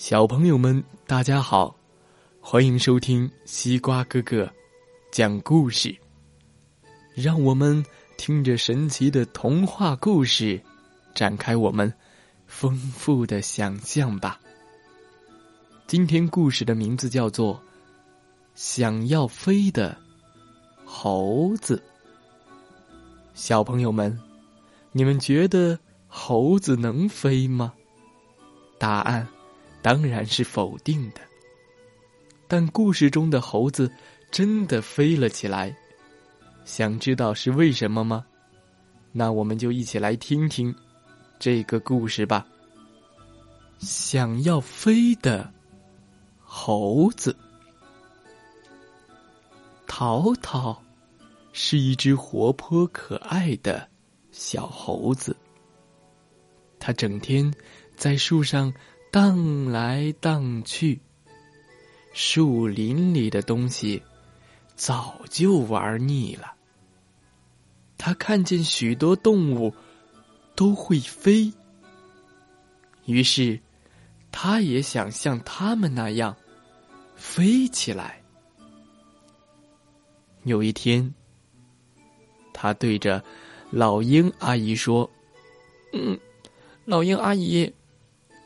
小朋友们，大家好，欢迎收听西瓜哥哥讲故事。让我们听着神奇的童话故事，展开我们丰富的想象吧。今天故事的名字叫做《想要飞的猴子》。小朋友们，你们觉得猴子能飞吗？答案。当然是否定的。但故事中的猴子真的飞了起来，想知道是为什么吗？那我们就一起来听听这个故事吧。想要飞的猴子，淘淘是一只活泼可爱的小猴子，它整天在树上。荡来荡去，树林里的东西早就玩腻了。他看见许多动物都会飞，于是他也想像他们那样飞起来。有一天，他对着老鹰阿姨说：“嗯，老鹰阿姨。”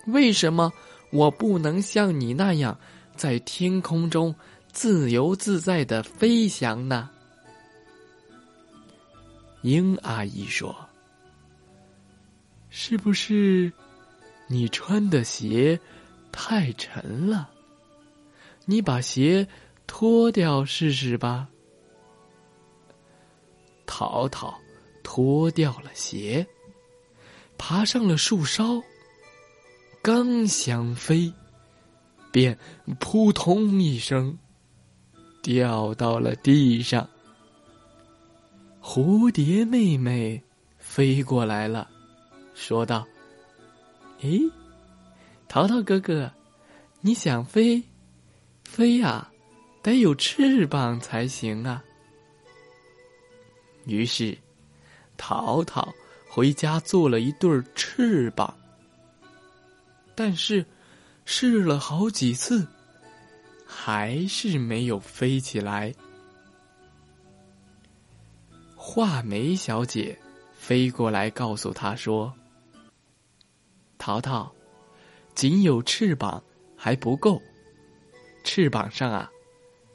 为什么我不能像你那样在天空中自由自在的飞翔呢？鹰阿姨说：“是不是你穿的鞋太沉了？你把鞋脱掉试试吧。”淘淘脱掉了鞋，爬上了树梢。刚想飞，便扑通一声掉到了地上。蝴蝶妹妹飞过来了，说道：“诶，淘淘哥哥，你想飞？飞呀，得有翅膀才行啊。”于是，淘淘回家做了一对翅膀。但是，试了好几次，还是没有飞起来。画眉小姐飞过来告诉他说：“淘淘，仅有翅膀还不够，翅膀上啊，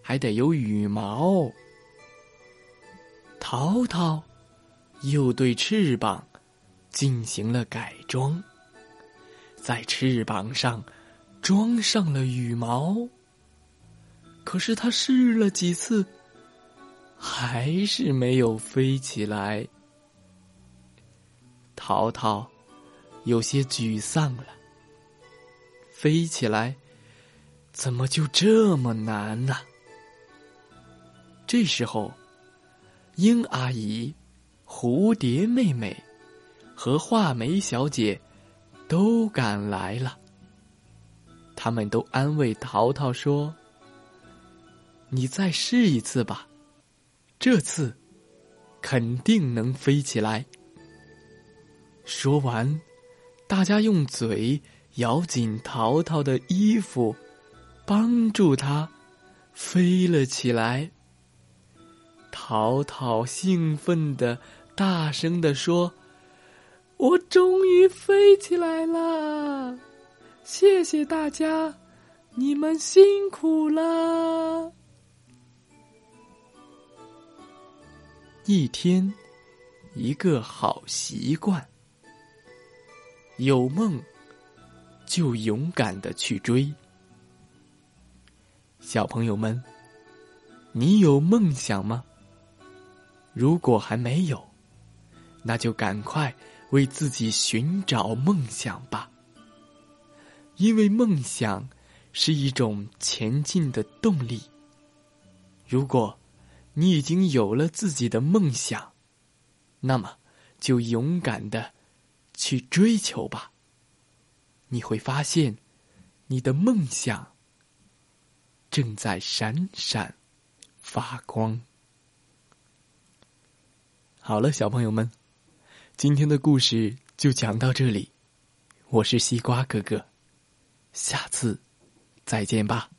还得有羽毛。”淘淘又对翅膀进行了改装。在翅膀上装上了羽毛，可是他试了几次，还是没有飞起来。淘淘有些沮丧了，飞起来怎么就这么难呢？这时候，鹰阿姨、蝴蝶妹妹和画眉小姐。都赶来了，他们都安慰淘淘说：“你再试一次吧，这次肯定能飞起来。”说完，大家用嘴咬紧淘淘的衣服，帮助他飞了起来。淘淘兴奋的大声的说。我终于飞起来了！谢谢大家，你们辛苦了。一天，一个好习惯，有梦就勇敢的去追。小朋友们，你有梦想吗？如果还没有，那就赶快。为自己寻找梦想吧，因为梦想是一种前进的动力。如果你已经有了自己的梦想，那么就勇敢的去追求吧。你会发现，你的梦想正在闪闪发光。好了，小朋友们。今天的故事就讲到这里，我是西瓜哥哥，下次再见吧。